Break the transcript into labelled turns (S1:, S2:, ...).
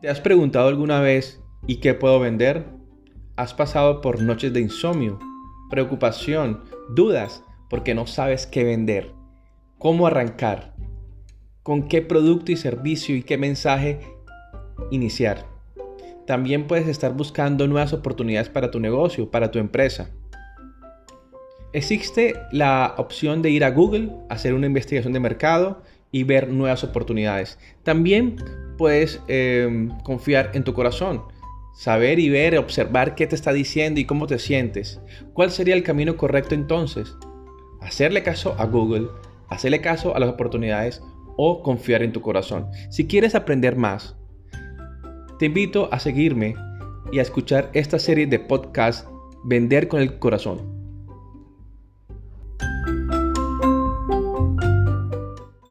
S1: ¿Te has preguntado alguna vez ¿y qué puedo vender? ¿Has pasado por noches de insomnio, preocupación, dudas porque no sabes qué vender? ¿Cómo arrancar? ¿Con qué producto y servicio y qué mensaje iniciar? También puedes estar buscando nuevas oportunidades para tu negocio, para tu empresa. Existe la opción de ir a Google, hacer una investigación de mercado y ver nuevas oportunidades. También puedes em, confiar en tu corazón, saber y ver, observar qué te está diciendo y cómo te sientes. ¿Cuál sería el camino correcto entonces? Hacerle caso a Google, hacerle caso a las oportunidades o confiar en tu corazón. Si quieres aprender más, te invito a seguirme y a escuchar esta serie de podcast Vender con el Corazón